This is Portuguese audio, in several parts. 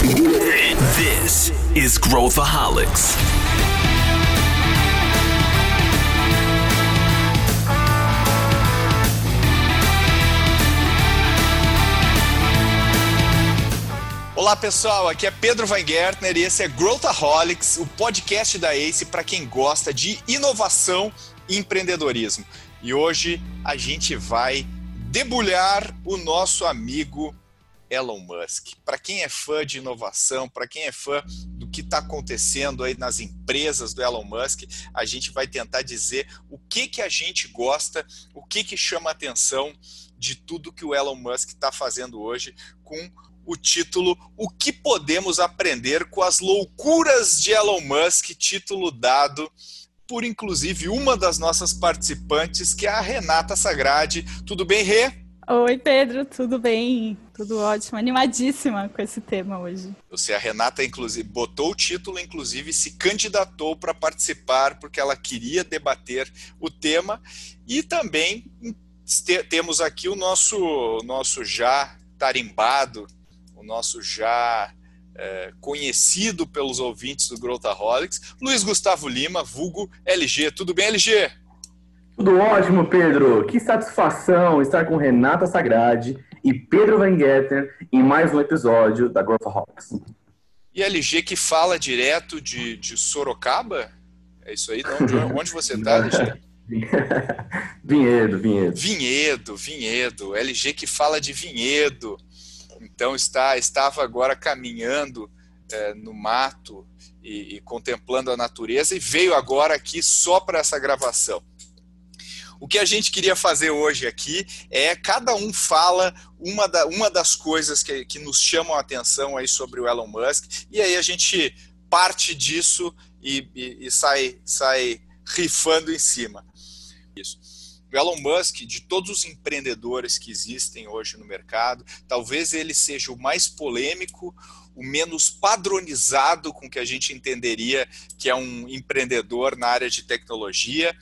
This is Growthaholics. Olá pessoal, aqui é Pedro Weingärtner e esse é Growthaholics, o podcast da ACE para quem gosta de inovação e empreendedorismo. E hoje a gente vai debulhar o nosso amigo Elon Musk. Para quem é fã de inovação, para quem é fã do que está acontecendo aí nas empresas do Elon Musk, a gente vai tentar dizer o que que a gente gosta, o que que chama atenção de tudo que o Elon Musk está fazendo hoje com o título O que podemos aprender com as loucuras de Elon Musk, título dado por inclusive uma das nossas participantes, que é a Renata Sagrade. Tudo bem, Rê? Oi, Pedro, tudo bem? Tudo ótimo, animadíssima com esse tema hoje. Você, a Renata, inclusive, botou o título, inclusive se candidatou para participar, porque ela queria debater o tema. E também temos aqui o nosso, nosso já tarimbado, o nosso já é, conhecido pelos ouvintes do Growthaholics, Luiz Gustavo Lima, vulgo LG. Tudo bem, LG? Tudo ótimo, Pedro. Que satisfação estar com Renata Sagrade e Pedro Van Getter em mais um episódio da Growthaholics. E LG que fala direto de, de Sorocaba? É isso aí? Onde, onde você está, LG? Vinhedo, Vinhedo. Vinhedo, Vinhedo. LG que fala de Vinhedo. Então está, estava agora caminhando é, no mato e, e, contemplando a natureza e veio agora aqui só para essa gravação. O que a gente queria fazer hoje aqui é cada um fala uma, da, uma das coisas que, que nos chamam a atenção aí sobre o Elon Musk e aí a gente parte disso e, e, e sai, sai rifando em cima. Isso. O Elon Musk, de todos os empreendedores que existem hoje no mercado, talvez ele seja o mais polêmico, o menos padronizado com que a gente entenderia que é um empreendedor na área de tecnologia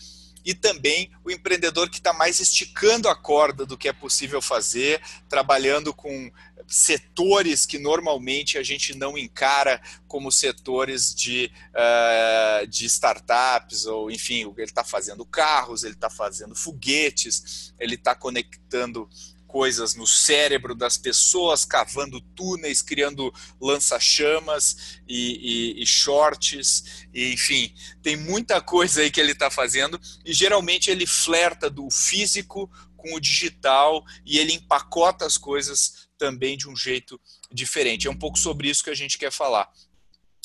e também o empreendedor que está mais esticando a corda do que é possível fazer, trabalhando com setores que normalmente a gente não encara como setores de, uh, de startups, ou enfim, ele está fazendo carros, ele está fazendo foguetes, ele está conectando coisas no cérebro das pessoas, cavando túneis, criando lança-chamas e, e, e, shorts, e, enfim, tem muita coisa aí que ele está fazendo e geralmente ele flerta do físico com o digital e ele empacota as coisas também de um jeito diferente. É um pouco sobre isso que a gente quer falar.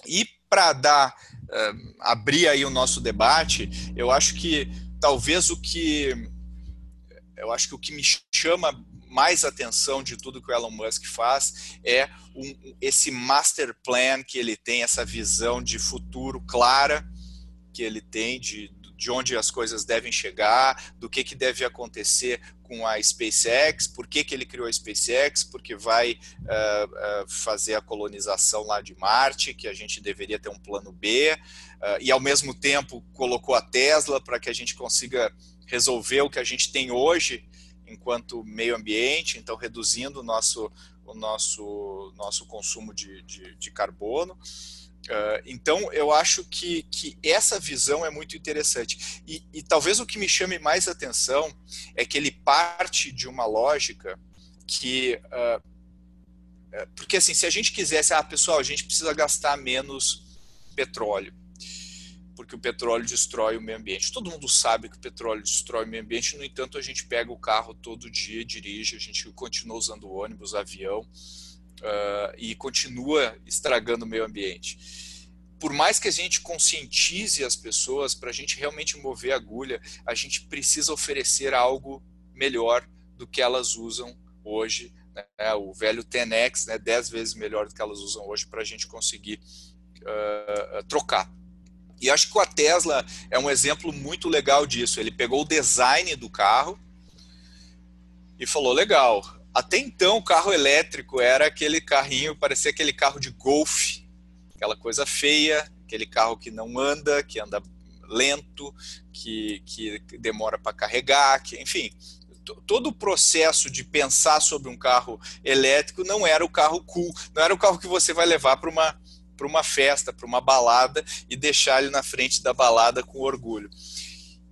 E para dar uh, abrir aí o nosso debate, eu acho que talvez o que eu acho que o que me chama mais atenção de tudo que o Elon Musk faz é um, esse master plan que ele tem, essa visão de futuro clara que ele tem de, de onde as coisas devem chegar, do que, que deve acontecer com a SpaceX, por que, que ele criou a SpaceX, porque vai uh, uh, fazer a colonização lá de Marte, que a gente deveria ter um plano B, uh, e ao mesmo tempo colocou a Tesla para que a gente consiga resolver o que a gente tem hoje enquanto meio ambiente, então reduzindo o nosso, o nosso, nosso consumo de, de, de carbono. Uh, então, eu acho que, que essa visão é muito interessante. E, e, talvez o que me chame mais atenção é que ele parte de uma lógica que. Uh, porque, assim, se a gente quisesse, ah, pessoal, a gente precisa gastar menos petróleo porque o petróleo destrói o meio ambiente. Todo mundo sabe que o petróleo destrói o meio ambiente, no entanto, a gente pega o carro todo dia, dirige, a gente continua usando ônibus, avião uh, e continua estragando o meio ambiente. Por mais que a gente conscientize as pessoas, para a gente realmente mover a agulha, a gente precisa oferecer algo melhor do que elas usam hoje. Né? O velho 10x, né? 10 vezes melhor do que elas usam hoje, para a gente conseguir uh, trocar e acho que a Tesla é um exemplo muito legal disso. Ele pegou o design do carro e falou: legal. Até então, o carro elétrico era aquele carrinho, parecia aquele carro de golfe, aquela coisa feia, aquele carro que não anda, que anda lento, que, que demora para carregar, que, enfim, todo o processo de pensar sobre um carro elétrico não era o carro cool, não era o carro que você vai levar para uma, para uma festa, para uma balada e deixar ele na frente da balada com orgulho.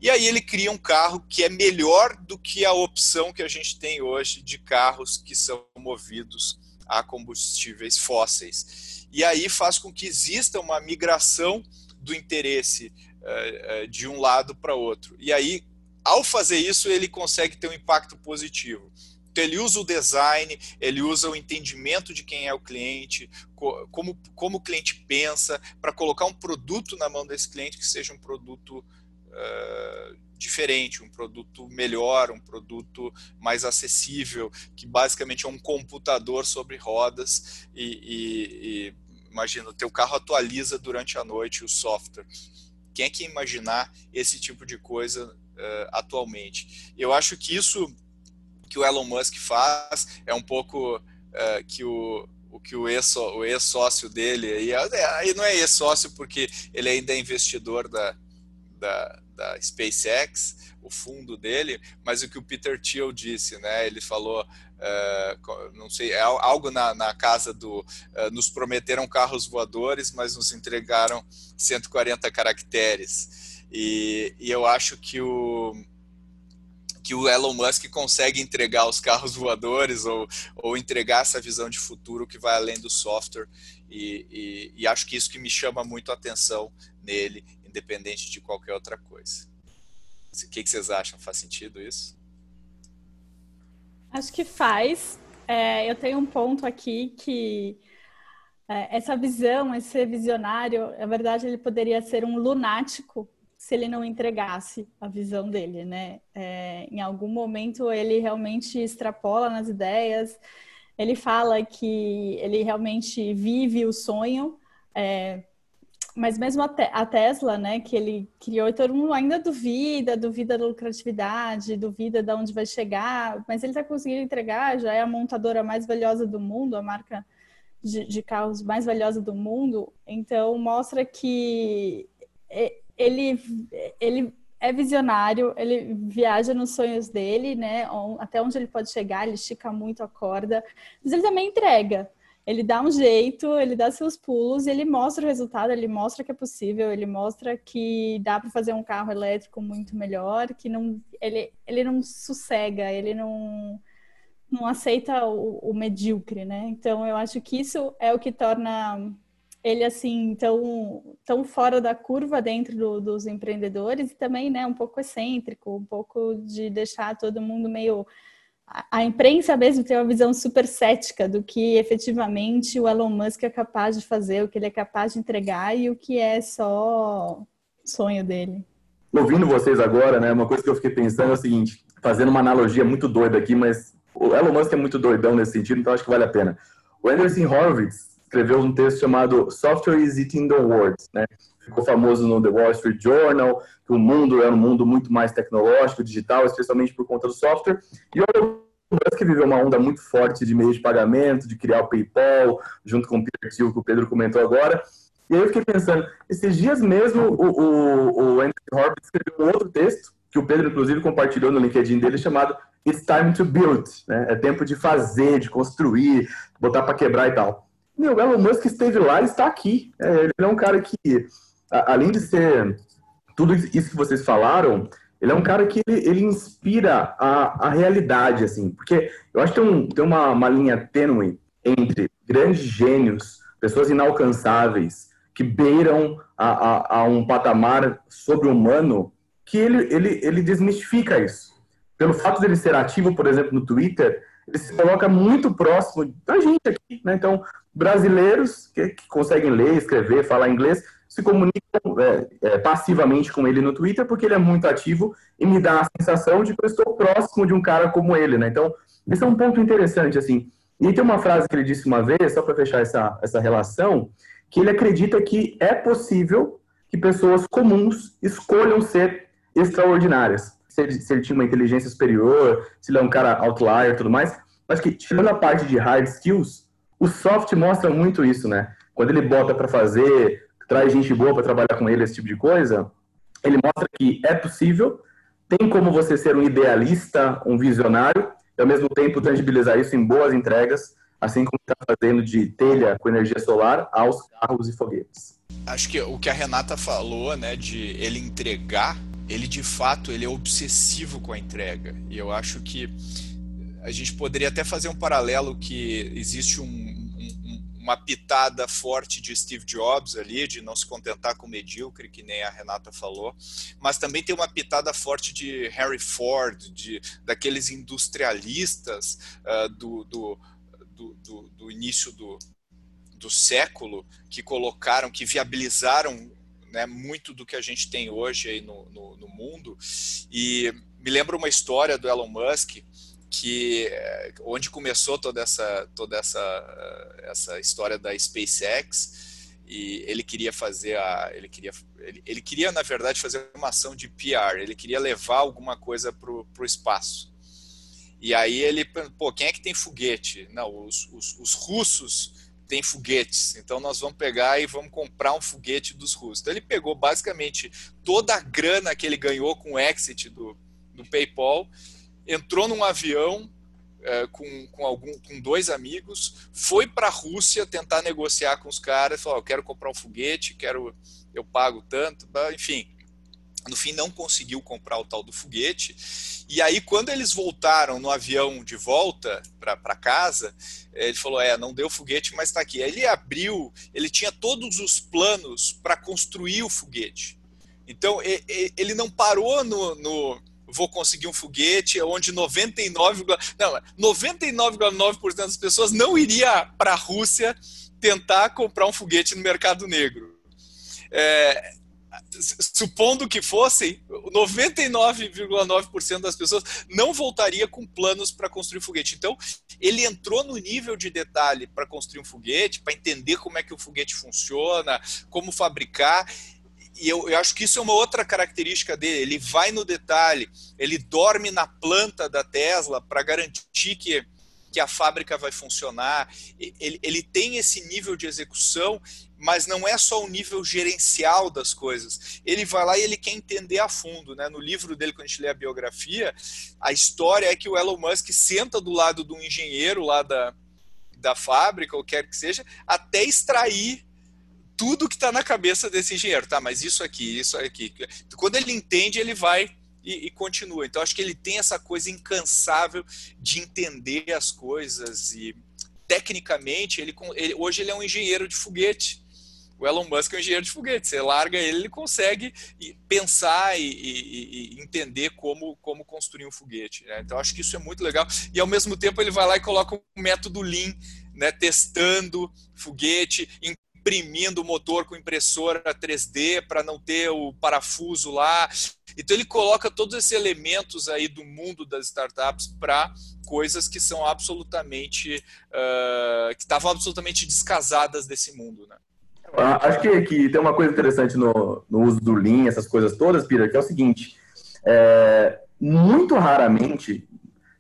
E aí ele cria um carro que é melhor do que a opção que a gente tem hoje de carros que são movidos a combustíveis fósseis. E aí faz com que exista uma migração do interesse uh, uh, de um lado para outro. E aí, ao fazer isso, ele consegue ter um impacto positivo. Então, ele usa o design, ele usa o entendimento de quem é o cliente, como, como o cliente pensa, para colocar um produto na mão desse cliente que seja um produto uh, diferente, um produto melhor, um produto mais acessível, que basicamente é um computador sobre rodas e, e, e imagina, o teu carro atualiza durante a noite o software. Quem é que imaginar esse tipo de coisa uh, atualmente? Eu acho que isso que o Elon Musk faz é um pouco uh, que o, o que o ex-sócio dele, aí, aí não é ex-sócio porque ele ainda é investidor da, da, da SpaceX, o fundo dele, mas o que o Peter Thiel disse, né? Ele falou, uh, não sei, é algo na, na casa do, uh, nos prometeram carros voadores, mas nos entregaram 140 caracteres. E, e eu acho que o que o Elon Musk consegue entregar os carros voadores ou, ou entregar essa visão de futuro que vai além do software e, e, e acho que isso que me chama muito a atenção nele, independente de qualquer outra coisa. O que, que vocês acham? Faz sentido isso? Acho que faz. É, eu tenho um ponto aqui que é, essa visão, esse visionário, na verdade, ele poderia ser um lunático se ele não entregasse a visão dele, né? É, em algum momento ele realmente extrapola nas ideias, ele fala que ele realmente vive o sonho, é, mas mesmo a, te a, Tesla, né, que ele criou, e todo mundo ainda duvida, duvida da lucratividade, duvida de onde vai chegar, mas ele está conseguindo entregar, já é a montadora mais valiosa do mundo, a marca de, de carros mais valiosa do mundo, então mostra que ele, ele é visionário, ele viaja nos sonhos dele, né, até onde ele pode chegar, ele estica muito a corda, mas ele também entrega, ele dá um jeito, ele dá seus pulos, ele mostra o resultado, ele mostra que é possível, ele mostra que dá para fazer um carro elétrico muito melhor, que não ele, ele não sossega, ele não não aceita o, o medíocre, né? Então eu acho que isso é o que torna ele assim tão, tão fora da curva dentro do, dos empreendedores e também né um pouco excêntrico um pouco de deixar todo mundo meio a imprensa mesmo tem uma visão super cética do que efetivamente o Elon Musk é capaz de fazer, o que ele é capaz de entregar e o que é só sonho dele. Ouvindo vocês agora, né, uma coisa que eu fiquei pensando é o seguinte, fazendo uma analogia muito doida aqui, mas o Elon Musk é muito doidão nesse sentido, então acho que vale a pena. O Anderson Horowitz escreveu um texto chamado Software is Eating the World, né? Ficou famoso no The Wall Street Journal, que o mundo é um mundo muito mais tecnológico, digital, especialmente por conta do software. E o Elon Musk viveu uma onda muito forte de meios de pagamento, de criar o PayPal, junto com o Peter Thiel, que o Pedro comentou agora. E aí eu fiquei pensando, esses dias mesmo o, o, o escreveu um outro texto, que o Pedro, inclusive, compartilhou no LinkedIn dele, chamado It's Time to Build. Né? É tempo de fazer, de construir, botar para quebrar e tal. Meu, o Elon Musk esteve lá e está aqui. É, ele é um cara que, além de ser tudo isso que vocês falaram, ele é um cara que ele, ele inspira a, a realidade, assim, porque eu acho que tem, um, tem uma, uma linha tênue entre grandes gênios, pessoas inalcançáveis, que beiram a, a, a um patamar sobre-humano, que ele, ele, ele desmistifica isso. Pelo fato dele ser ativo, por exemplo, no Twitter, ele se coloca muito próximo da gente aqui, né? Então, brasileiros que, que conseguem ler, escrever, falar inglês, se comunicam é, é, passivamente com ele no Twitter porque ele é muito ativo e me dá a sensação de que eu estou próximo de um cara como ele, né? Então, esse é um ponto interessante, assim. E tem uma frase que ele disse uma vez, só para fechar essa, essa relação, que ele acredita que é possível que pessoas comuns escolham ser extraordinárias. Se ele, se ele tinha uma inteligência superior, se ele é um cara outlier e tudo mais. Acho que, tirando a parte de hard skills, o soft mostra muito isso, né? Quando ele bota para fazer traz gente boa para trabalhar com ele, esse tipo de coisa, ele mostra que é possível tem como você ser um idealista, um visionário, e ao mesmo tempo tangibilizar isso em boas entregas, assim como está fazendo de telha com energia solar aos carros e foguetes. Acho que o que a Renata falou, né, de ele entregar, ele de fato ele é obsessivo com a entrega. E eu acho que a gente poderia até fazer um paralelo que existe um, uma pitada forte de Steve Jobs ali, de não se contentar com medíocre, que nem a Renata falou, mas também tem uma pitada forte de Harry Ford, de daqueles industrialistas uh, do, do, do, do, início do, do século que colocaram, que viabilizaram né, muito do que a gente tem hoje aí no, no, no mundo. E me lembra uma história do Elon Musk que eh, onde começou toda essa toda essa eh, essa história da SpaceX e ele queria fazer a ele queria ele, ele queria na verdade fazer uma ação de PR ele queria levar alguma coisa para o espaço. E aí ele pô quem é que tem foguete? Não os, os, os russos têm foguetes então nós vamos pegar e vamos comprar um foguete dos russos então ele pegou basicamente toda a grana que ele ganhou com o exit do, do PayPal entrou num avião é, com, com, algum, com dois amigos, foi para a Rússia tentar negociar com os caras, falou, eu quero comprar um foguete, quero, eu pago tanto, enfim. No fim, não conseguiu comprar o tal do foguete. E aí, quando eles voltaram no avião de volta para casa, ele falou: É, não deu foguete, mas está aqui. Aí ele abriu, ele tinha todos os planos para construir o foguete. Então, ele não parou no, no vou conseguir um foguete, onde 99, não, 99,9% das pessoas não iria para a Rússia tentar comprar um foguete no mercado negro. É, supondo que fossem, 99,9% das pessoas não voltaria com planos para construir foguete. Então, ele entrou no nível de detalhe para construir um foguete, para entender como é que o foguete funciona, como fabricar, e eu, eu, acho que isso é uma outra característica dele. Ele vai no detalhe, ele dorme na planta da Tesla para garantir que, que a fábrica vai funcionar. Ele, ele tem esse nível de execução, mas não é só o nível gerencial das coisas. Ele vai lá e ele quer entender a fundo. Né? No livro dele, quando a gente lê a biografia, a história é que o Elon Musk senta do lado de um engenheiro lá da, da fábrica, ou quer que seja, até extrair tudo que está na cabeça desse engenheiro, tá? Mas isso aqui, isso aqui. Quando ele entende, ele vai e, e, continua. Então, acho que ele tem essa coisa incansável de entender as coisas e, tecnicamente, ele, ele, hoje ele é um engenheiro de foguete. O Elon Musk é um engenheiro de foguete. Você larga ele, ele consegue pensar e, e, e entender como, como construir um foguete. Né? Então, acho que isso é muito legal. E, ao mesmo tempo, ele vai lá e coloca um método Lean, né? testando foguete, imprimindo o motor com impressora 3D para não ter o parafuso lá. Então ele coloca todos esses elementos aí do mundo das startups para coisas que são absolutamente uh, que estavam absolutamente descasadas desse mundo, né? Acho que, que tem uma coisa interessante no, no uso do Lean, essas coisas todas, Peter, que é o seguinte: é, muito raramente,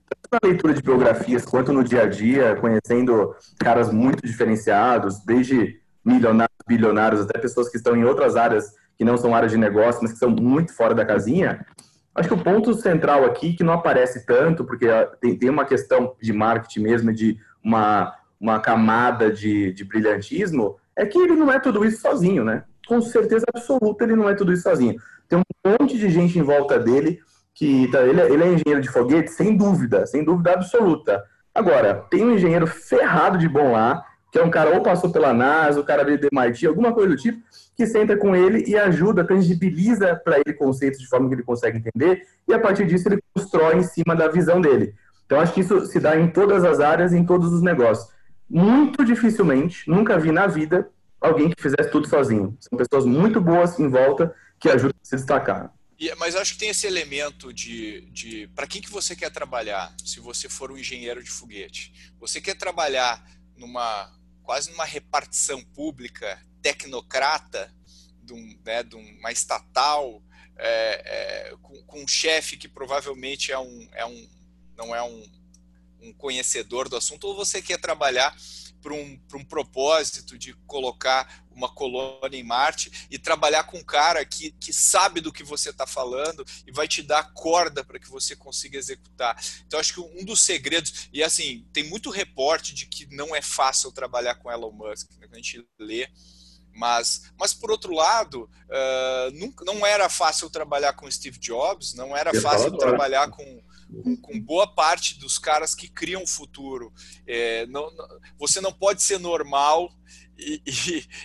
tanto na leitura de biografias quanto no dia a dia, conhecendo caras muito diferenciados, desde milionários, bilionários, até pessoas que estão em outras áreas que não são áreas de negócio, mas que são muito fora da casinha. Acho que o ponto central aqui, que não aparece tanto, porque tem, tem uma questão de marketing mesmo, de uma, uma camada de, de brilhantismo, é que ele não é tudo isso sozinho, né? Com certeza absoluta, ele não é tudo isso sozinho. Tem um monte de gente em volta dele que tá, ele, é, ele é engenheiro de foguete, sem dúvida, sem dúvida absoluta. Agora, tem um engenheiro ferrado de bom lá, que é um cara ou passou pela NASA, o cara veio do MIT, alguma coisa do tipo, que senta com ele e ajuda, tangibiliza para ele conceitos de forma que ele consegue entender, e a partir disso ele constrói em cima da visão dele. Então acho que isso se dá em todas as áreas, em todos os negócios. Muito dificilmente, nunca vi na vida alguém que fizesse tudo sozinho. São pessoas muito boas em volta que ajudam a se destacar. mas acho que tem esse elemento de, de para quem que você quer trabalhar, se você for um engenheiro de foguete. Você quer trabalhar numa quase numa repartição pública tecnocrata de, um, né, de uma estatal é, é, com, com, um chefe que provavelmente é um, é um não é um, um conhecedor do assunto ou você quer trabalhar para um, um propósito de colocar uma colônia em Marte e trabalhar com um cara que, que sabe do que você está falando e vai te dar corda para que você consiga executar. Então, acho que um dos segredos, e assim, tem muito reporte de que não é fácil trabalhar com Elon Musk, né? a gente lê. Mas, mas por outro lado, uh, não, não era fácil trabalhar com Steve Jobs, não era fácil trabalhar com, com, com, boa parte dos caras que criam o futuro. É, não, não, você não pode ser normal e,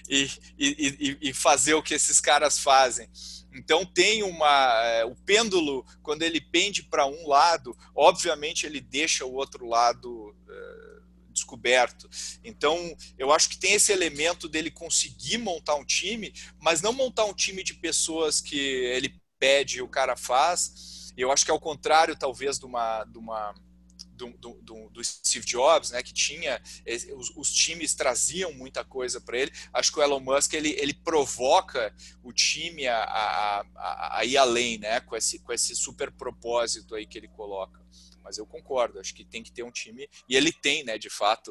e, e, e, fazer o que esses caras fazem. Então tem uma é, o pêndulo quando ele pende para um lado, obviamente ele deixa o outro lado é, descoberto. Então eu acho que tem esse elemento dele conseguir montar um time, mas não montar um time de pessoas que ele pede e o cara faz, eu acho que ao contrário, talvez, de uma, de uma do, do, do, Steve Jobs, né, que tinha os, os times traziam muita coisa para ele. Acho que o Elon Musk ele, ele provoca o time a, a, a, a, ir além, né, com esse com esse super propósito aí que ele coloca. Mas eu concordo, acho que tem que ter um time e ele tem, né, de fato.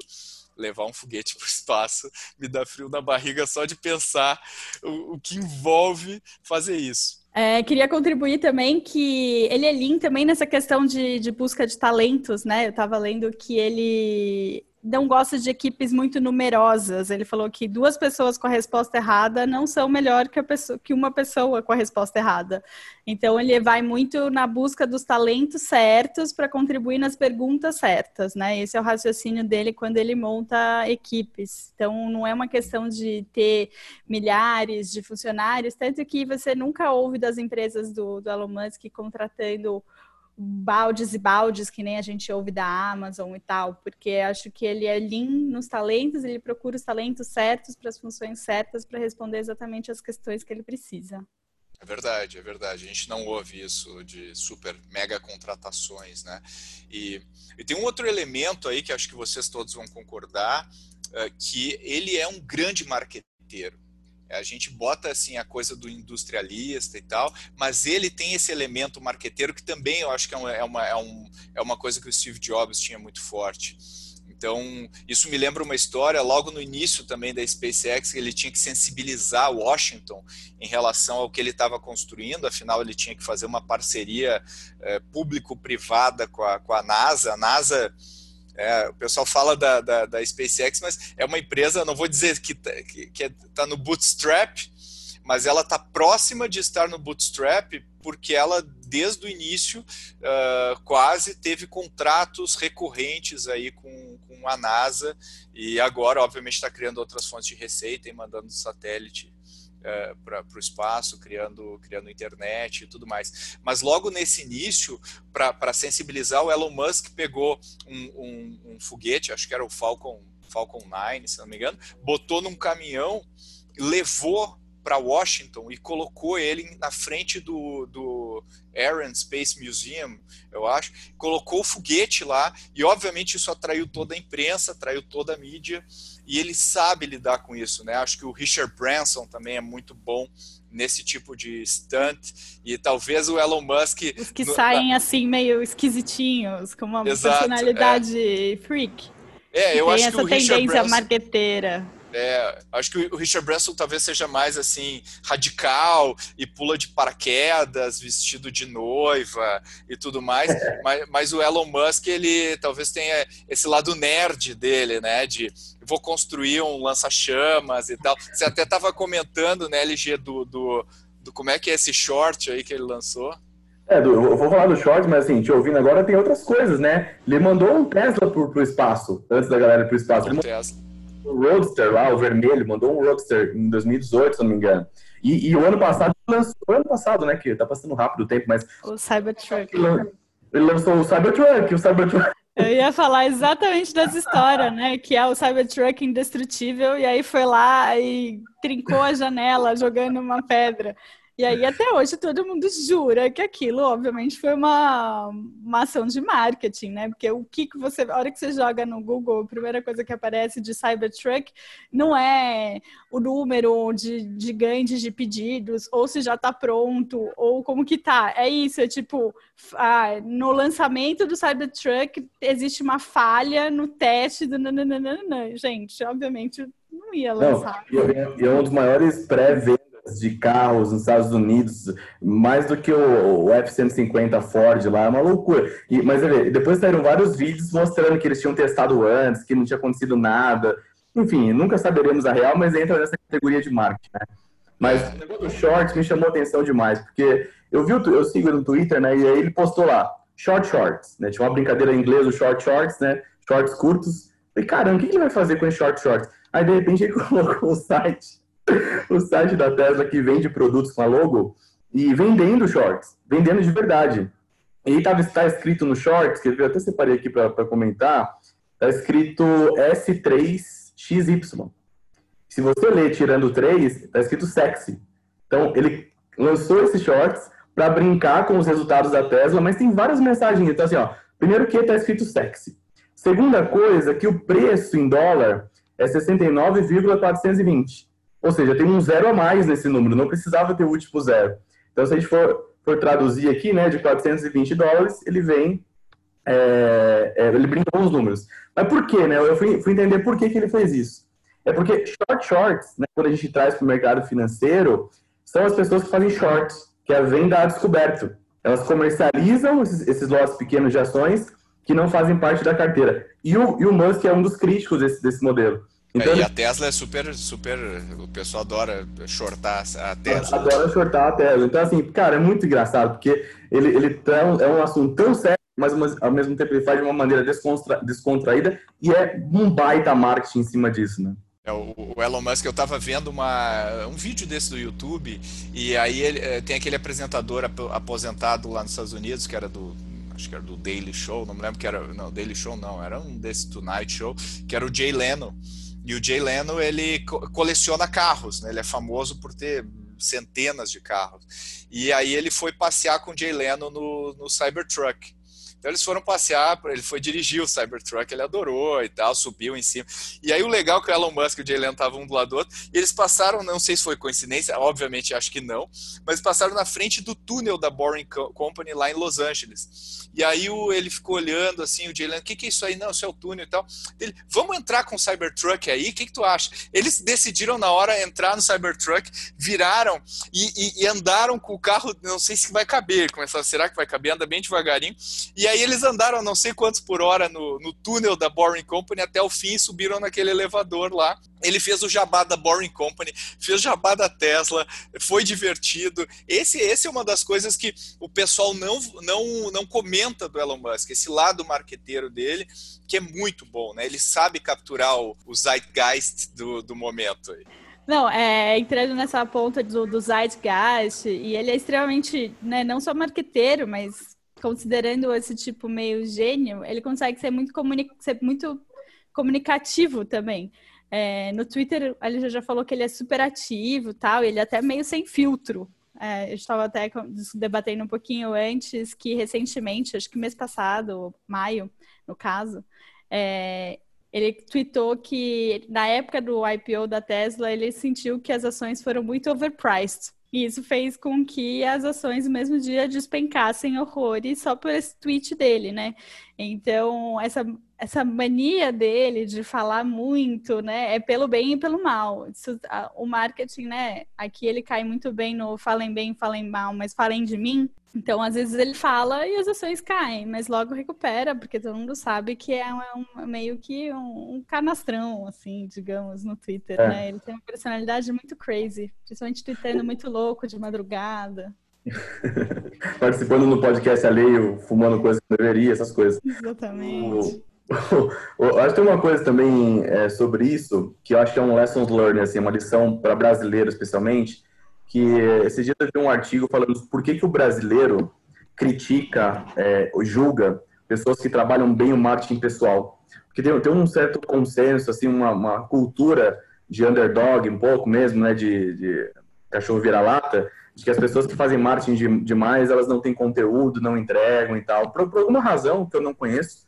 Levar um foguete para o espaço me dá frio na barriga só de pensar o, o que envolve fazer isso. É, queria contribuir também que ele é lean também nessa questão de, de busca de talentos, né? Eu estava lendo que ele não gosta de equipes muito numerosas. Ele falou que duas pessoas com a resposta errada não são melhor que, pessoa, que uma pessoa com a resposta errada. Então, ele vai muito na busca dos talentos certos para contribuir nas perguntas certas, né? Esse é o raciocínio dele quando ele monta equipes. Então, não é uma questão de ter milhares de funcionários, tanto que você nunca ouve das empresas do, do Elon Musk contratando baldes e baldes, que nem a gente ouve da Amazon e tal, porque acho que ele é lean nos talentos, ele procura os talentos certos para as funções certas para responder exatamente as questões que ele precisa. É verdade, é verdade. A gente não ouve isso de super mega contratações, né? E, e tem um outro elemento aí que acho que vocês todos vão concordar, uh, que ele é um grande marqueteiro. A gente bota assim a coisa do industrialista e tal, mas ele tem esse elemento marqueteiro que também eu acho que é, uma, é, uma, é, um, é uma coisa que o Steve Jobs tinha muito forte. Então, isso me lembra uma história logo no início também da SpaceX, que ele tinha que sensibilizar Washington em relação ao que ele estava construindo, afinal, ele tinha que fazer uma parceria é, público-privada com a, com a NASA. A NASA é, o pessoal fala da, da, da, SpaceX, mas é uma empresa, não vou dizer que está que, que é, tá no bootstrap, mas ela está próxima de estar no bootstrap porque ela, desde o início, uh, quase teve contratos recorrentes aí com, com a NASA e agora, obviamente, está criando outras fontes de receita e mandando satélite é, para o espaço, criando, criando internet e tudo mais. Mas logo nesse início, para sensibilizar, o Elon Musk pegou um, um, um, foguete, acho que era o Falcon, Falcon 9, se não me engano, botou num caminhão, levou para Washington e colocou ele na frente do, do Air and Space Museum, eu acho, colocou o foguete lá e obviamente isso atraiu toda a imprensa, atraiu toda a mídia e ele sabe lidar com isso, né? Acho que o Richard Branson também é muito bom nesse tipo de stunt e talvez o Elon Musk os que no, saem na... assim meio esquisitinhos com uma Exato, personalidade é. freak é eu acho que o tendência Richard Branson... marqueteira é, acho que o Richard Branson talvez seja mais assim radical e pula de paraquedas, vestido de noiva e tudo mais. mas, mas, o Elon Musk ele talvez tenha esse lado nerd dele, né? De vou construir um lança-chamas e tal. Você até estava comentando, né, LG, do, do, do, como é que é esse short aí que ele lançou. É, eu vou falar do short, mas assim, te ouvindo agora tem outras coisas, né? Ele mandou um Tesla pro, pro espaço, antes da galera ir pro espaço. Um Tesla o Roadster lá, o vermelho, mandou um Roadster em 2018, se não me engano. E, e o ano passado, lançou, o ano passado, né, que tá passando rápido o tempo, mas... O Cybertruck. Ele lançou o Cybertruck, o Cybertruck. Eu ia falar exatamente dessa história, né? Que é o Cybertruck indestrutível, e aí foi lá e trincou a janela jogando uma pedra. E aí, até hoje, todo mundo jura que aquilo, obviamente, foi uma, uma ação de marketing, né? Porque o que, que você. A hora que você joga no Google, a primeira coisa que aparece de Cybertruck não é o número de, de ganhos de pedidos, ou se já está pronto, ou como que tá. É isso, é tipo, ah, no lançamento do Cybertruck existe uma falha no teste do. Nananana. Gente, obviamente, não ia lançar. Não, e é um dos maiores pré-vendas de carros nos Estados Unidos, mais do que o, o F-150 Ford lá, é uma loucura. E, mas depois saíram vários vídeos mostrando que eles tinham testado antes, que não tinha acontecido nada. Enfim, nunca saberemos a real, mas entra nessa categoria de marketing, né? Mas o negócio do shorts me chamou a atenção demais, porque eu vi, eu sigo no Twitter, né? E aí ele postou lá, short shorts, né? Tinha uma brincadeira em inglês, o short shorts, né? Shorts curtos. E caramba, o que ele vai fazer com esse short shorts? Aí de repente ele colocou o site o site da Tesla que vende produtos com a logo e vendendo shorts, vendendo de verdade. E está tá escrito no shorts, que eu até separei aqui para comentar, está escrito S3XY. Se você ler tirando 3, está escrito sexy. Então, ele lançou esses shorts para brincar com os resultados da Tesla, mas tem várias mensagens. Então, assim, ó, primeiro que está escrito sexy. Segunda coisa, que o preço em dólar é 69,420. Ou seja, tem um zero a mais nesse número, não precisava ter o último zero. Então, se a gente for, for traduzir aqui, né, de 420 dólares, ele vem, é, é, ele brinca com os números. Mas por quê, né? Eu fui, fui, entender por que, que ele fez isso. É porque short shorts, né, quando a gente traz para o mercado financeiro, são as pessoas que fazem shorts, que é a venda a descoberto. Elas comercializam esses, esses lotes pequenos de ações que não fazem parte da carteira. E o, e o Musk é um dos críticos desse, desse modelo. Então, é, e a Tesla é super, super. O pessoal adora shortar a Tesla. Adora shortar a Tesla. Então, assim, cara, é muito engraçado, porque ele, ele tá, é um assunto tão sério, mas ao mesmo tempo ele faz de uma maneira descontra, descontraída e é um baita marketing em cima disso, né? É, o, Elon Musk, eu estava vendo uma, um vídeo desse do YouTube, e aí ele, é, tem aquele apresentador aposentado lá nos Estados Unidos, que era do, acho que era do Daily Show, não me lembro que era, não, Daily Show não, era um desse Tonight Show, que era o Jay Leno. E o Jay Leno, ele coleciona carros, né? Ele é famoso por ter centenas de carros. E aí ele foi passear com o Jay Leno no, no Cybertruck. Então eles foram passear, ele foi dirigir o Cybertruck, ele adorou e tal, subiu em cima. E aí o legal é que o Elon Musk e o Jay Leno estavam um do lado do outro, e eles passaram, não sei se foi coincidência, obviamente acho que não, mas passaram na frente do túnel da Boring Company lá em Los Angeles. E aí o, ele ficou olhando assim, o Jay Leno, o que, que é isso aí? Não, isso é o túnel e tal. Ele, vamos entrar com o Cybertruck aí? O que, que tu acha? Eles decidiram na hora entrar no Cybertruck, viraram e, e, e andaram com o carro, não sei se vai caber, começaram, será que vai caber? Anda bem devagarinho. E aí aí eles andaram não sei quantos por hora no, no túnel da Boring Company até o fim e subiram naquele elevador lá. Ele fez o jabá da Boring Company, fez o jabá da Tesla, foi divertido. Esse, esse é uma das coisas que o pessoal não, não, não comenta do Elon Musk, esse lado marqueteiro dele, que é muito bom, né? Ele sabe capturar o, o zeitgeist do, do momento aí. Não, é, entrando nessa ponta do, do Zeitgeist, e ele é extremamente, né, não só marqueteiro, mas considerando esse tipo meio gênio, ele consegue ser muito, comuni ser muito comunicativo também. É, no Twitter, ele já falou que ele é super ativo tal, e ele é até meio sem filtro. É, eu estava até debatendo um pouquinho antes que recentemente, acho que mês passado, maio, no caso, é, ele tweetou que na época do IPO da Tesla, ele sentiu que as ações foram muito overpriced. E isso fez com que as ações no mesmo dia despencassem horrores só por esse tweet dele, né? Então, essa, essa mania dele de falar muito, né, é pelo bem e pelo mal. Isso, a, o marketing, né, aqui ele cai muito bem no falem bem, falem mal, mas falem de mim. Então, às vezes ele fala e as ações caem, mas logo recupera, porque todo mundo sabe que é um, é meio que um, um, canastrão, assim, digamos, no Twitter, é. né? Ele tem uma personalidade muito crazy, principalmente tweetando muito louco de madrugada. Participando no podcast alheio, fumando coisa que deveria, essas coisas. Exatamente. eu acho que tem uma coisa também é, sobre isso, que eu acho que é um lessons learned, assim, uma lição para brasileiro especialmente, que esse dia eu vi um artigo falando por que, que o brasileiro critica, é, julga pessoas que trabalham bem o marketing pessoal. Porque tem, tem um certo consenso, assim, uma, uma, cultura de underdog, um pouco mesmo, né, de, de cachorro vira-lata, de que as pessoas que fazem marketing de, demais, elas não têm conteúdo, não entregam e tal, por, por alguma razão que eu não conheço.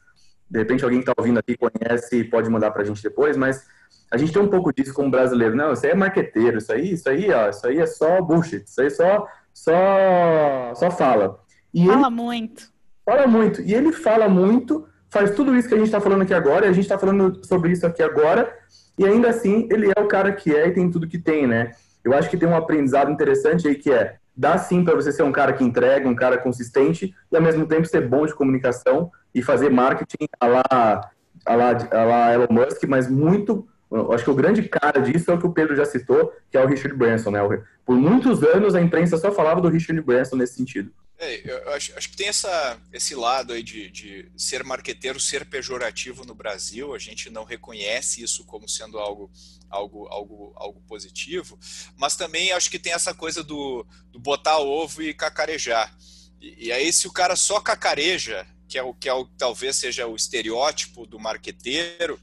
De repente alguém que está ouvindo aqui conhece e pode mandar para a gente depois, mas a gente tem um pouco disso como brasileiro. Não, isso aí é marqueteiro, isso aí, isso aí, ó, isso aí é só bullshit, isso aí só, só, só fala. E fala ele, muito. Fala muito. E ele fala muito, faz tudo isso que a gente está falando aqui agora, e a gente está falando sobre isso aqui agora, e ainda assim ele é o cara que é e tem tudo que tem, né? Eu acho que tem um aprendizado interessante aí que é dá sim para você ser um cara que entrega, um cara consistente e ao mesmo tempo ser bom de comunicação e fazer marketing a lá, a lá, a lá Elon Musk, mas muito eu acho que o grande cara disso é o que o Pedro já citou, que é o Richard Branson, né? Por muitos anos a imprensa só falava do Richard Branson nesse sentido. É, eu acho, acho, que tem essa, esse lado aí de, de, ser marqueteiro ser pejorativo no Brasil, a gente não reconhece isso como sendo algo, algo, algo, algo positivo, mas também acho que tem essa coisa do, do botar ovo e cacarejar. E, e, aí, se o cara só cacareja, que é o que é o, talvez seja o estereótipo do marqueteiro,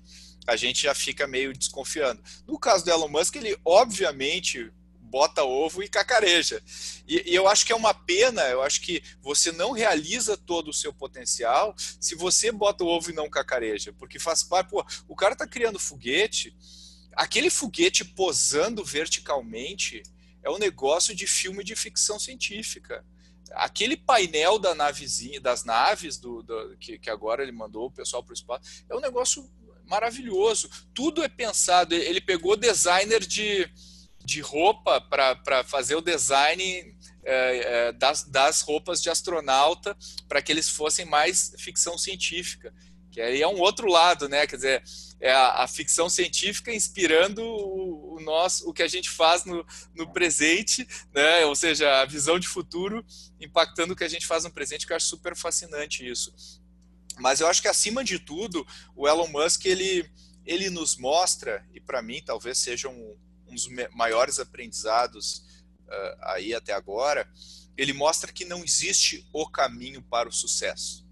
a gente já fica meio desconfiando. No caso do Elon Musk, ele obviamente bota ovo e cacareja. E, e, eu acho que é uma pena, eu acho que você não realiza todo o seu potencial se você bota ovo e não cacareja, porque faz parte, pô, o cara tá criando foguete, aquele foguete posando verticalmente é um negócio de filme de ficção científica. Aquele painel da navezinha, das naves do, do que, que agora ele mandou o pessoal para o espaço, é um negócio maravilhoso. Tudo é pensado. Ele pegou designer de, de roupa para fazer o design é, é, das, das roupas de astronauta para que eles fossem mais ficção científica. Que aí é um outro lado, né? Quer dizer, é a, a ficção científica inspirando o, o, nosso, o que a gente faz no, no presente, né? Ou seja, a visão de futuro impactando o que a gente faz no presente, que eu acho super fascinante isso. Mas eu acho que acima de tudo, o Elon Musk ele, ele nos mostra, e para mim talvez seja um, um dos maiores aprendizados uh, aí até agora, ele mostra que não existe o caminho para o sucesso.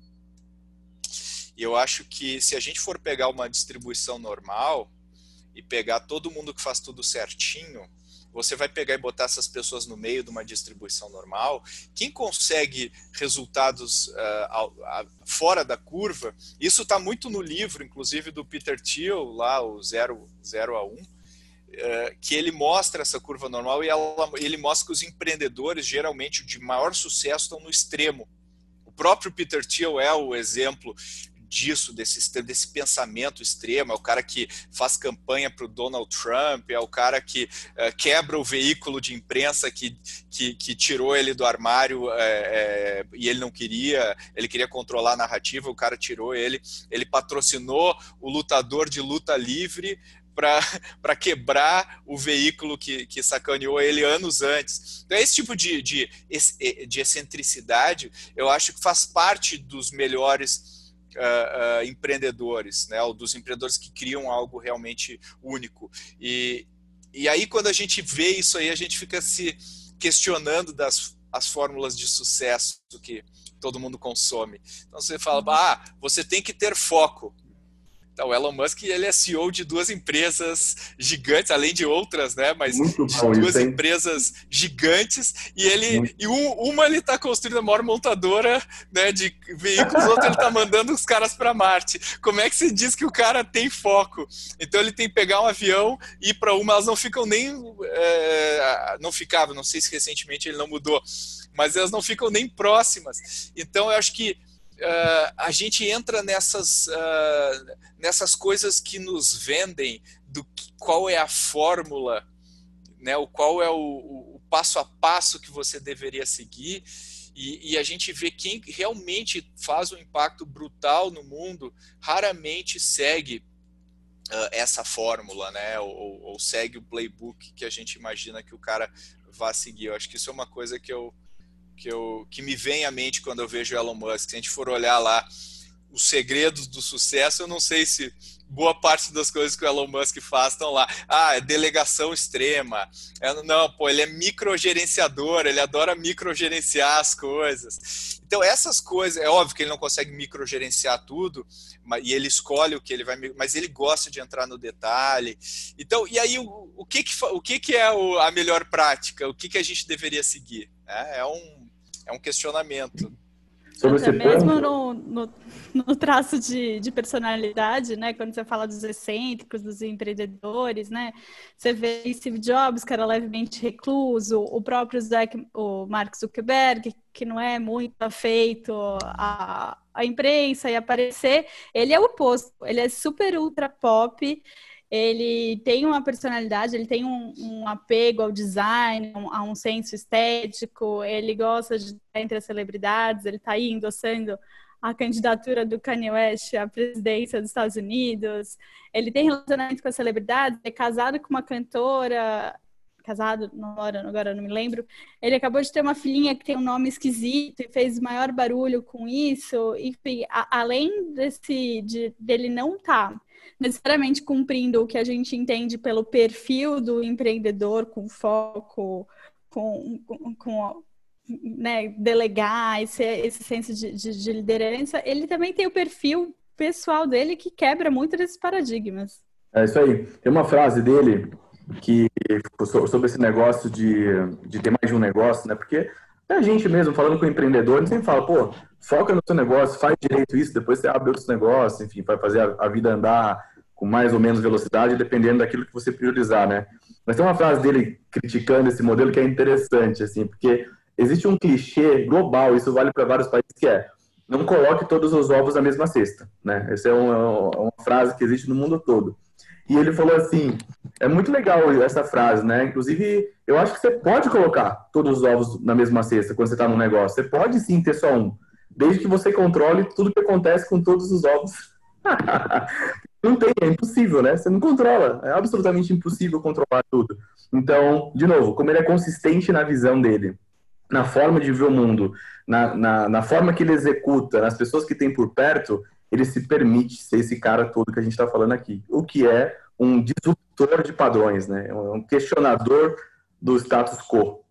E eu acho que se a gente for pegar uma distribuição normal e pegar todo mundo que faz tudo certinho, você vai pegar e botar essas pessoas no meio de uma distribuição normal. Quem consegue resultados uh, fora da curva, isso está muito no livro, inclusive do Peter Thiel, lá, o 0 a 1, eh, que ele mostra essa curva normal e ela, ele mostra que os empreendedores, geralmente, de maior sucesso, estão no extremo. O próprio Peter Thiel é o exemplo disso, desse, desse pensamento extremo, é o cara que faz campanha para o Donald Trump, é o cara que é, quebra o veículo de imprensa que, que, que tirou ele do armário é, é, e ele não queria, ele queria controlar a narrativa, o cara tirou ele, ele patrocinou o lutador de luta livre para quebrar o veículo que, que sacaneou ele anos antes. Então, esse tipo de, de, de excentricidade, eu acho que faz parte dos melhores uh, uh, empreendedores, né, ou dos empreendedores que criam algo realmente único. E, e aí, quando a gente vê isso aí, a gente fica se questionando das as fórmulas de sucesso que todo mundo consome. Então você fala, uhum. ah, você tem que ter foco. Então, o Elon Musk ele é CEO de duas empresas gigantes, além de outras, né? Mas de bom, duas empresas gigantes e ele Muito. e um, uma ele está construindo a maior montadora, né, de veículos, outra ele está mandando os caras para Marte. Como é que se diz que o cara tem foco? Então ele tem que pegar um avião e ir para uma, elas não ficam nem é, não ficava, não sei se recentemente ele não mudou, mas elas não ficam nem próximas. Então eu acho que uh, a gente entra nessas, uh, nessas coisas que nos vendem do que, qual é a fórmula, né, o qual é o, o, passo a passo que você deveria seguir. E, e, a gente vê quem realmente faz um impacto brutal no mundo raramente segue uh, essa fórmula, né? Ou, ou, segue o playbook que a gente imagina que o cara vá seguir. Eu acho que isso é uma coisa que eu, que, eu, que me vem à mente quando eu vejo Elon Musk. Se a gente for olhar lá os segredos do sucesso, eu não sei se boa parte das coisas que o Elon Musk faz estão lá. Ah, é delegação extrema. É, não, pô, ele é microgerenciador, ele adora microgerenciar as coisas. Então, essas coisas, é óbvio que ele não consegue microgerenciar tudo, e ele escolhe o que ele vai, mas ele gosta de entrar no detalhe. Então, e aí, o, o que, que, o que, que é a melhor prática? O que, que a gente deveria seguir? É, é um, é um questionamento. Até mesmo no, no, no, traço de, de, personalidade, né? Quando você fala dos excêntricos, dos empreendedores, né? Você vê Steve Jobs, que era levemente recluso, o próprio Zack, o Mark Zuckerberg, que não é muito afeito à, à imprensa e aparecer, ele é o oposto, ele é super ultra pop, ele tem uma personalidade, ele tem um, um apego ao design, um, a um senso estético, ele gosta de estar entre as celebridades, ele está aí endossando a candidatura do Kanye West à presidência dos Estados Unidos, ele tem relacionamento com as celebridades, é casado com uma cantora, casado, agora, agora não me lembro, ele acabou de ter uma filhinha que tem um nome esquisito e fez maior barulho com isso, enfim, a, além desse, de, dele não estar... Tá necessariamente cumprindo o que a gente entende pelo perfil do empreendedor com foco, com, com, com né, delegar, esse, esse senso de, de, de liderança, ele também tem o perfil pessoal dele que quebra muito desses paradigmas. É isso aí. Tem uma frase dele que sobre esse negócio de, de ter mais de um negócio, né? Porque a gente mesmo, falando com o empreendedor, a gente sempre fala, pô, foca no seu negócio, faz direito isso, depois você abre outros negócios, enfim, vai fazer a, a vida andar com mais ou menos velocidade, dependendo daquilo que você priorizar, né? Mas tem uma frase dele criticando esse modelo que é interessante, assim, porque existe um clichê global, isso vale para vários países, que é não coloque todos os ovos na mesma cesta, né? Essa é uma, uma frase que existe no mundo todo. E ele falou assim, é muito legal essa frase, né? Inclusive, eu acho que você pode colocar todos os ovos na mesma cesta quando você está no negócio. Você pode sim ter só um, desde que você controle tudo que acontece com todos os ovos Não tem, é impossível, né? Você não controla. É absolutamente impossível controlar tudo. Então, de novo, como ele é consistente na visão dele, na forma de ver o mundo, na, na, na forma que ele executa, nas pessoas que tem por perto, ele se permite ser esse cara todo que a gente está falando aqui. O que é um disruptor de padrões, né? É um questionador do status quo.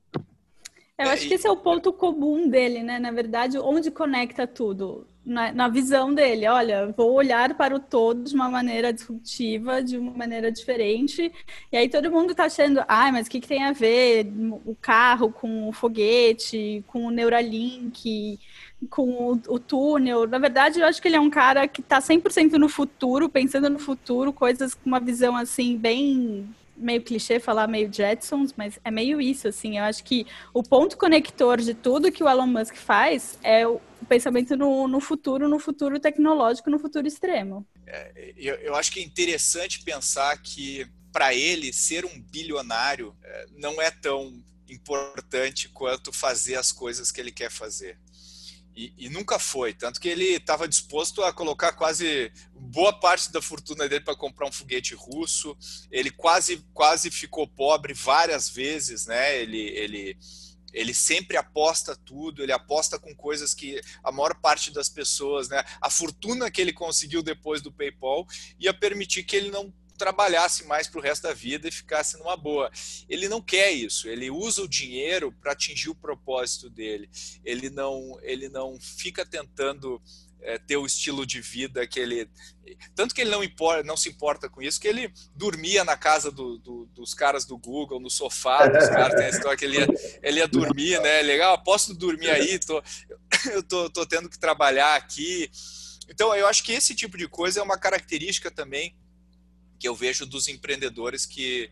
Eu acho que esse é o ponto comum dele, né? Na verdade, onde conecta tudo na, na, visão dele, olha, vou olhar para o todo de uma maneira disruptiva, de uma maneira diferente. E aí todo mundo está achando, ah, mas o que, que tem a ver o carro com o foguete, com o Neuralink, com o, o túnel? Na verdade, eu acho que ele é um cara que está 100% no futuro, pensando no futuro, coisas com uma visão assim bem meio clichê falar meio Jetsons, mas é meio isso, assim. Eu acho que o ponto conector de tudo que o Elon Musk faz é o pensamento no, no futuro, no futuro tecnológico, no futuro extremo. É, eu, eu acho que é interessante pensar que para ele ser um bilionário é, não é tão importante quanto fazer as coisas que ele quer fazer. E, e, nunca foi. Tanto que ele estava disposto a colocar quase boa parte da fortuna dele para comprar um foguete russo. Ele quase, quase ficou pobre várias vezes, né? Ele, ele, ele sempre aposta tudo, ele aposta com coisas que a maior parte das pessoas, né? A fortuna que ele conseguiu depois do PayPal ia permitir que ele não trabalhasse mais para o resto da vida e ficasse numa boa. Ele não quer isso, ele usa o dinheiro para atingir o propósito dele. Ele não, ele não fica tentando é, ter o estilo de vida que ele. Tanto que ele não, importa, não se importa com isso, que ele dormia na casa do, do, dos caras do Google, no sofá dos caras, tem a história que ele ia, ele ia dormir, né? Legal, posso dormir aí, tô, eu tô, tô tendo que trabalhar aqui. Então, eu acho que esse tipo de coisa é uma característica também que eu vejo dos empreendedores que,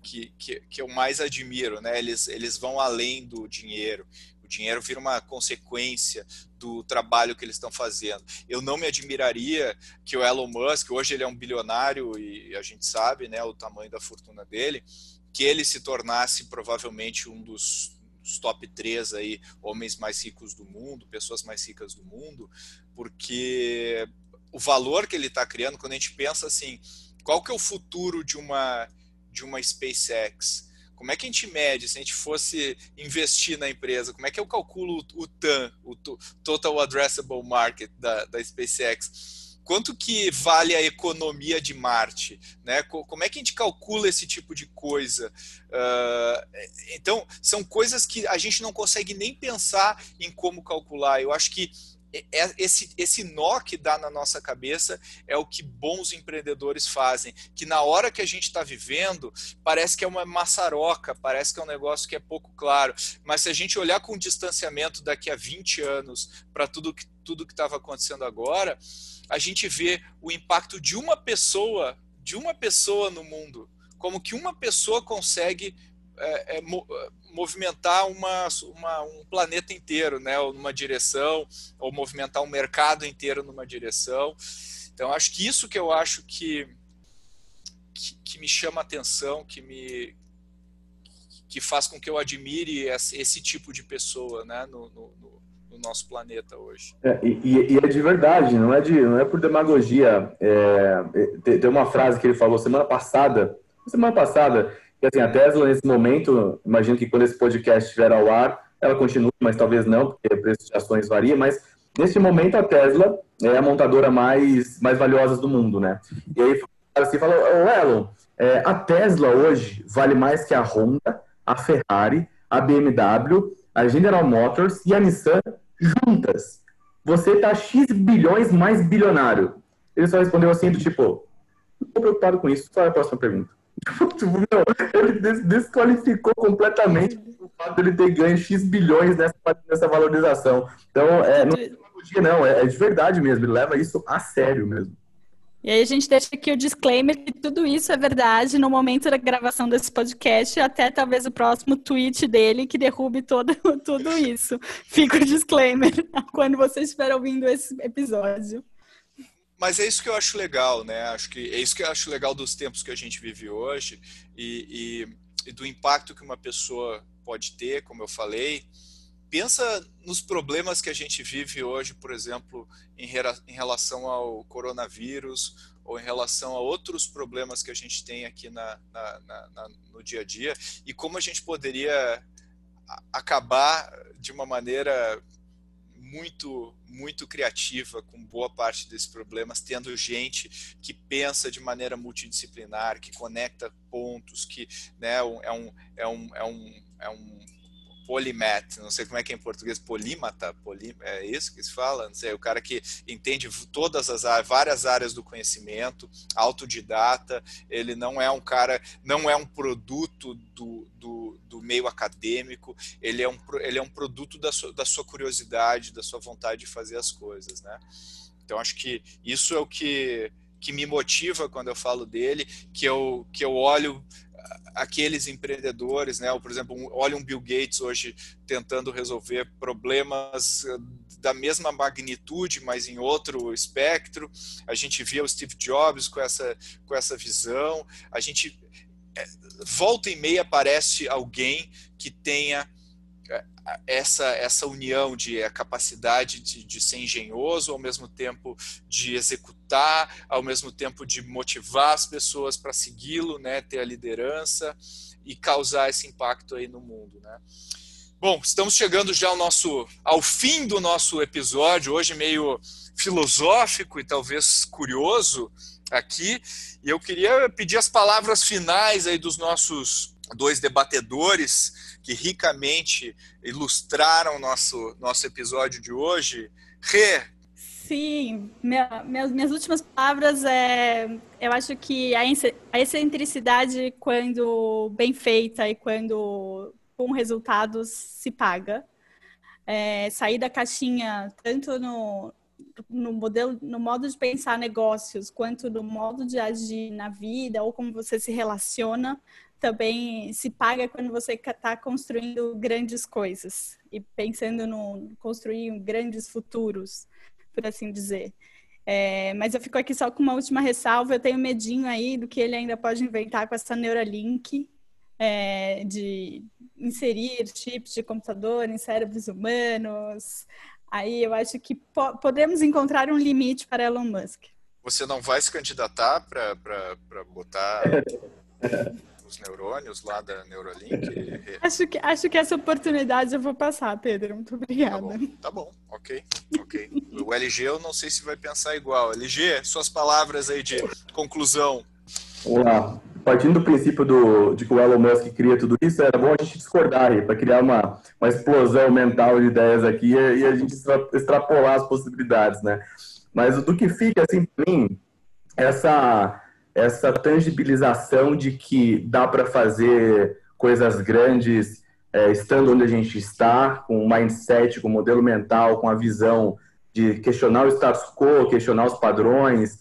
que, que, que, eu mais admiro, né? Eles, eles vão além do dinheiro. O dinheiro vira uma consequência do trabalho que eles estão fazendo. Eu não me admiraria que o Elon Musk, hoje ele é um bilionário e a gente sabe, né, o tamanho da fortuna dele, que ele se tornasse provavelmente um dos, top 3 aí, homens mais ricos do mundo, pessoas mais ricas do mundo, porque o valor que ele está criando, quando a gente pensa assim, qual que é o futuro de uma de uma SpaceX? Como é que a gente mede se a gente fosse investir na empresa? Como é que eu calculo o TAM, o Total Addressable Market da, da SpaceX? quanto que vale a economia de Marte, né? Como é que a gente calcula esse tipo de coisa? Uh, então, são coisas que a gente não consegue nem pensar em como calcular. Eu acho que esse, esse nó que dá na nossa cabeça é o que bons empreendedores fazem, que na hora que a gente está vivendo, parece que é uma maçaroca, parece que é um negócio que é pouco claro, mas se a gente olhar com distanciamento daqui a 20 anos para tudo que tudo que estava acontecendo agora, a gente vê o impacto de uma pessoa, de uma pessoa no mundo, como que uma pessoa consegue é, é, movimentar uma, uma, um planeta inteiro, né, ou numa direção, ou movimentar um mercado inteiro numa direção. Então, acho que isso que eu acho que, que, que me chama atenção, que me que faz com que eu admire esse, tipo de pessoa, né, no, no, no nosso planeta hoje. É, e, e, é de verdade, não é de, não é por demagogia. É, tem, tem uma frase que ele falou semana passada, semana passada e assim, a Tesla, nesse momento, imagino que quando esse podcast estiver ao ar, ela continue, mas talvez não, porque o preço de ações varia, mas nesse momento a Tesla é a montadora mais, mais valiosa do mundo, né? E aí assim, falou, ô Elon, é, a Tesla hoje vale mais que a Honda, a Ferrari, a BMW, a General Motors e a Nissan juntas. Você tá X bilhões mais bilionário. Ele só respondeu assim, do tipo, não estou preocupado com isso, qual é a próxima pergunta? Ele desqualificou completamente o fato de ele ter ganho X bilhões nessa, nessa valorização. Então, é, não é demagogia, não, é, é de verdade mesmo, ele leva isso a sério mesmo. E aí a gente deixa aqui o disclaimer que tudo isso é verdade no momento da gravação desse podcast, até talvez o próximo tweet dele que derrube todo, tudo isso. Fica o disclaimer quando você estiver ouvindo esse episódio mas é isso que eu acho legal, né? Acho que é isso que eu acho legal dos tempos que a gente vive hoje e, e, e do impacto que uma pessoa pode ter, como eu falei. Pensa nos problemas que a gente vive hoje, por exemplo, em, em relação ao coronavírus ou em relação a outros problemas que a gente tem aqui na, na, na, no dia a dia e como a gente poderia acabar de uma maneira muito muito criativa com boa parte desses problemas, tendo gente que pensa de maneira multidisciplinar, que conecta pontos, que né, é um, é um, é um, é um polimath, não sei como é que é em português, polímata, polim, é isso que se fala? Não sei, o cara que entende todas as várias áreas do conhecimento, autodidata, ele não é um cara, não é um produto do, do meio acadêmico, ele é um, ele é um produto da sua, da sua curiosidade, da sua vontade de fazer as coisas, né? Então acho que isso é o que que me motiva quando eu falo dele, que eu, que eu olho aqueles empreendedores, né? Ou, por exemplo, um, olha um Bill Gates hoje tentando resolver problemas eh, da mesma magnitude, mas em outro espectro. A gente via o Steve Jobs com essa, com essa visão. A gente volta e meia aparece alguém que tenha essa, essa união de a capacidade de, de ser engenhoso, ao mesmo tempo de executar, ao mesmo tempo de motivar as pessoas para segui-lo, né, ter a liderança e causar esse impacto aí no mundo, né? Bom, estamos chegando já ao nosso ao fim do nosso episódio, hoje meio filosófico e talvez curioso aqui, e eu queria pedir as palavras finais aí dos nossos dois debatedores que ricamente ilustraram nosso nosso episódio de hoje. Rê. Sim, minha, minhas, minhas últimas palavras é, eu acho que a, a excentricidade quando bem feita e quando com resultados se paga. É, sair da caixinha tanto no, no modelo, no modo de pensar negócios, quanto no modo de agir na vida ou como você se relaciona, também se paga quando você está construindo grandes coisas e pensando no construir grandes futuros, por assim dizer. É, mas eu fico aqui só com uma última ressalva. Eu tenho medinho aí do que ele ainda pode inventar com essa Neuralink, é, de inserir chips de computador em cérebros humanos. Aí eu acho que po podemos encontrar um limite para Elon Musk. Você não vai se candidatar para botar os neurônios lá da Neuralink? acho, que, acho que essa oportunidade eu vou passar, Pedro. Muito obrigada. Tá bom, tá bom. ok, ok. O LG eu não sei se vai pensar igual. LG, suas palavras aí de conclusão. Vamos lá. Partindo do princípio do, de que o Elon Musk cria tudo isso, era bom a gente discordar para criar uma, uma explosão mental de ideias aqui e, e a gente extrapolar as possibilidades, né? Mas do que fica, assim, para mim, essa, essa tangibilização de que dá para fazer coisas grandes é, estando onde a gente está, com o mindset, com o modelo mental, com a visão de questionar o status quo, questionar os padrões.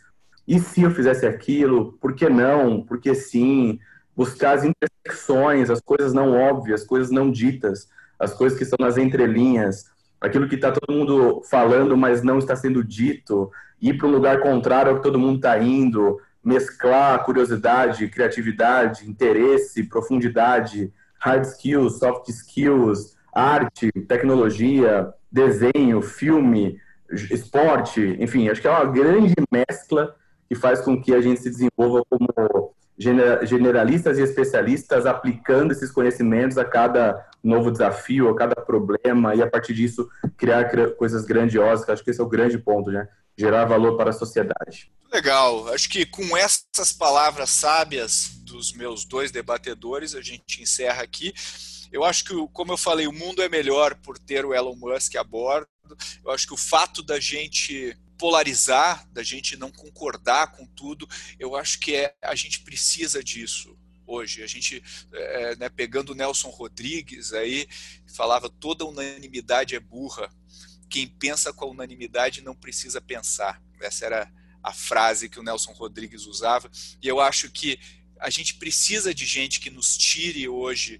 E se eu fizesse aquilo? Por que não? Por que sim? Buscar as intersecções, as coisas não óbvias, as coisas não ditas, as coisas que estão nas entrelinhas, aquilo que está todo mundo falando, mas não está sendo dito, ir para um lugar contrário ao que todo mundo está indo, mesclar curiosidade, criatividade, interesse, profundidade, hard skills, soft skills, arte, tecnologia, desenho, filme, esporte, enfim, acho que é uma grande mescla que faz com que a gente se desenvolva como generalistas e especialistas aplicando esses conhecimentos a cada novo desafio, a cada problema e a partir disso criar coisas grandiosas. Acho que esse é o grande ponto, né? Gerar valor para a sociedade. Legal. Acho que com essas palavras sábias dos meus dois debatedores, a gente encerra aqui. Eu acho que, como eu falei, o mundo é melhor por ter o Elon Musk a bordo. Eu acho que o fato da gente polarizar, da gente não concordar com tudo, eu acho que é, a gente precisa disso hoje. A gente, é, né, pegando o Nelson Rodrigues aí, falava toda unanimidade é burra. Quem pensa com a unanimidade não precisa pensar. Essa era a frase que o Nelson Rodrigues usava. E eu acho que a gente precisa de gente que nos tire hoje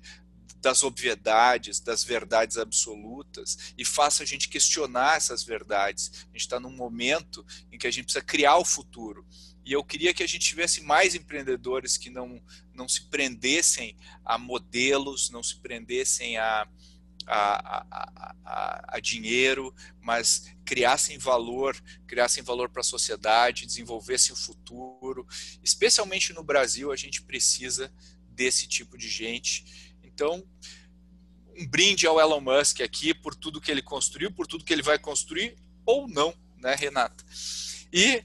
das obviedades, das verdades absolutas e faça a gente questionar essas verdades. A gente está num momento em que a gente precisa criar o futuro. E eu queria que a gente tivesse mais empreendedores que não, não se prendessem a modelos, não se prendessem a, a, a, a, a dinheiro, mas criassem valor, criassem valor para a sociedade, desenvolvessem o futuro. Especialmente no Brasil, a gente precisa desse tipo de gente. Então, um brinde ao Elon Musk aqui por tudo que ele construiu, por tudo que ele vai construir ou não, né, Renata? E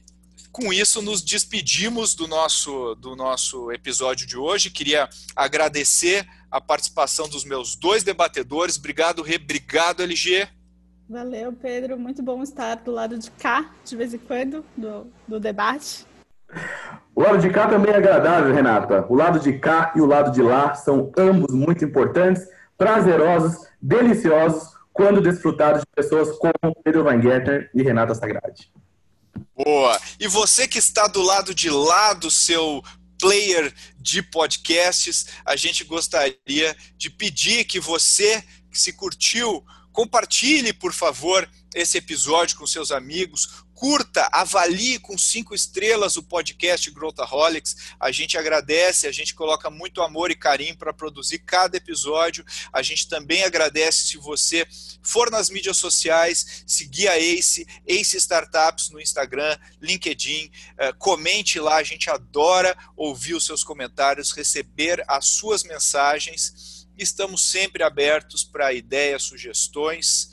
com isso, nos despedimos do nosso, do nosso episódio de hoje. Queria agradecer a participação dos meus dois debatedores. Obrigado, Rê. Obrigado, LG. Valeu, Pedro. Muito bom estar do lado de cá, de vez em quando, do, do debate. O lado de cá também é agradável, Renata. O lado de cá e o lado de lá são ambos muito importantes, prazerosos, deliciosos, quando desfrutados de pessoas como Pedro Van e Renata Sagrade. Boa. E você que está do lado de lá do seu player de podcasts, a gente gostaria de pedir que você que se curtiu, compartilhe, por favor, esse episódio com seus amigos, curta, avalie com cinco estrelas o podcast Growthaholics. A gente agradece, a gente coloca muito amor e carinho para produzir cada episódio. A gente também agradece se você for nas mídias sociais, seguir a Ace, Ace Startups no Instagram, LinkedIn, eh, comente lá, a gente adora ouvir os seus comentários, receber as suas mensagens. Estamos sempre abertos para ideias, sugestões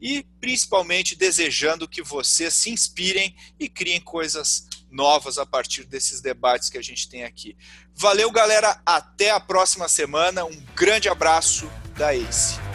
e principalmente desejando que vocês se inspirem e criem coisas novas a partir desses debates que a gente tem aqui. Valeu, galera. Até a próxima semana. Um grande abraço da ACE.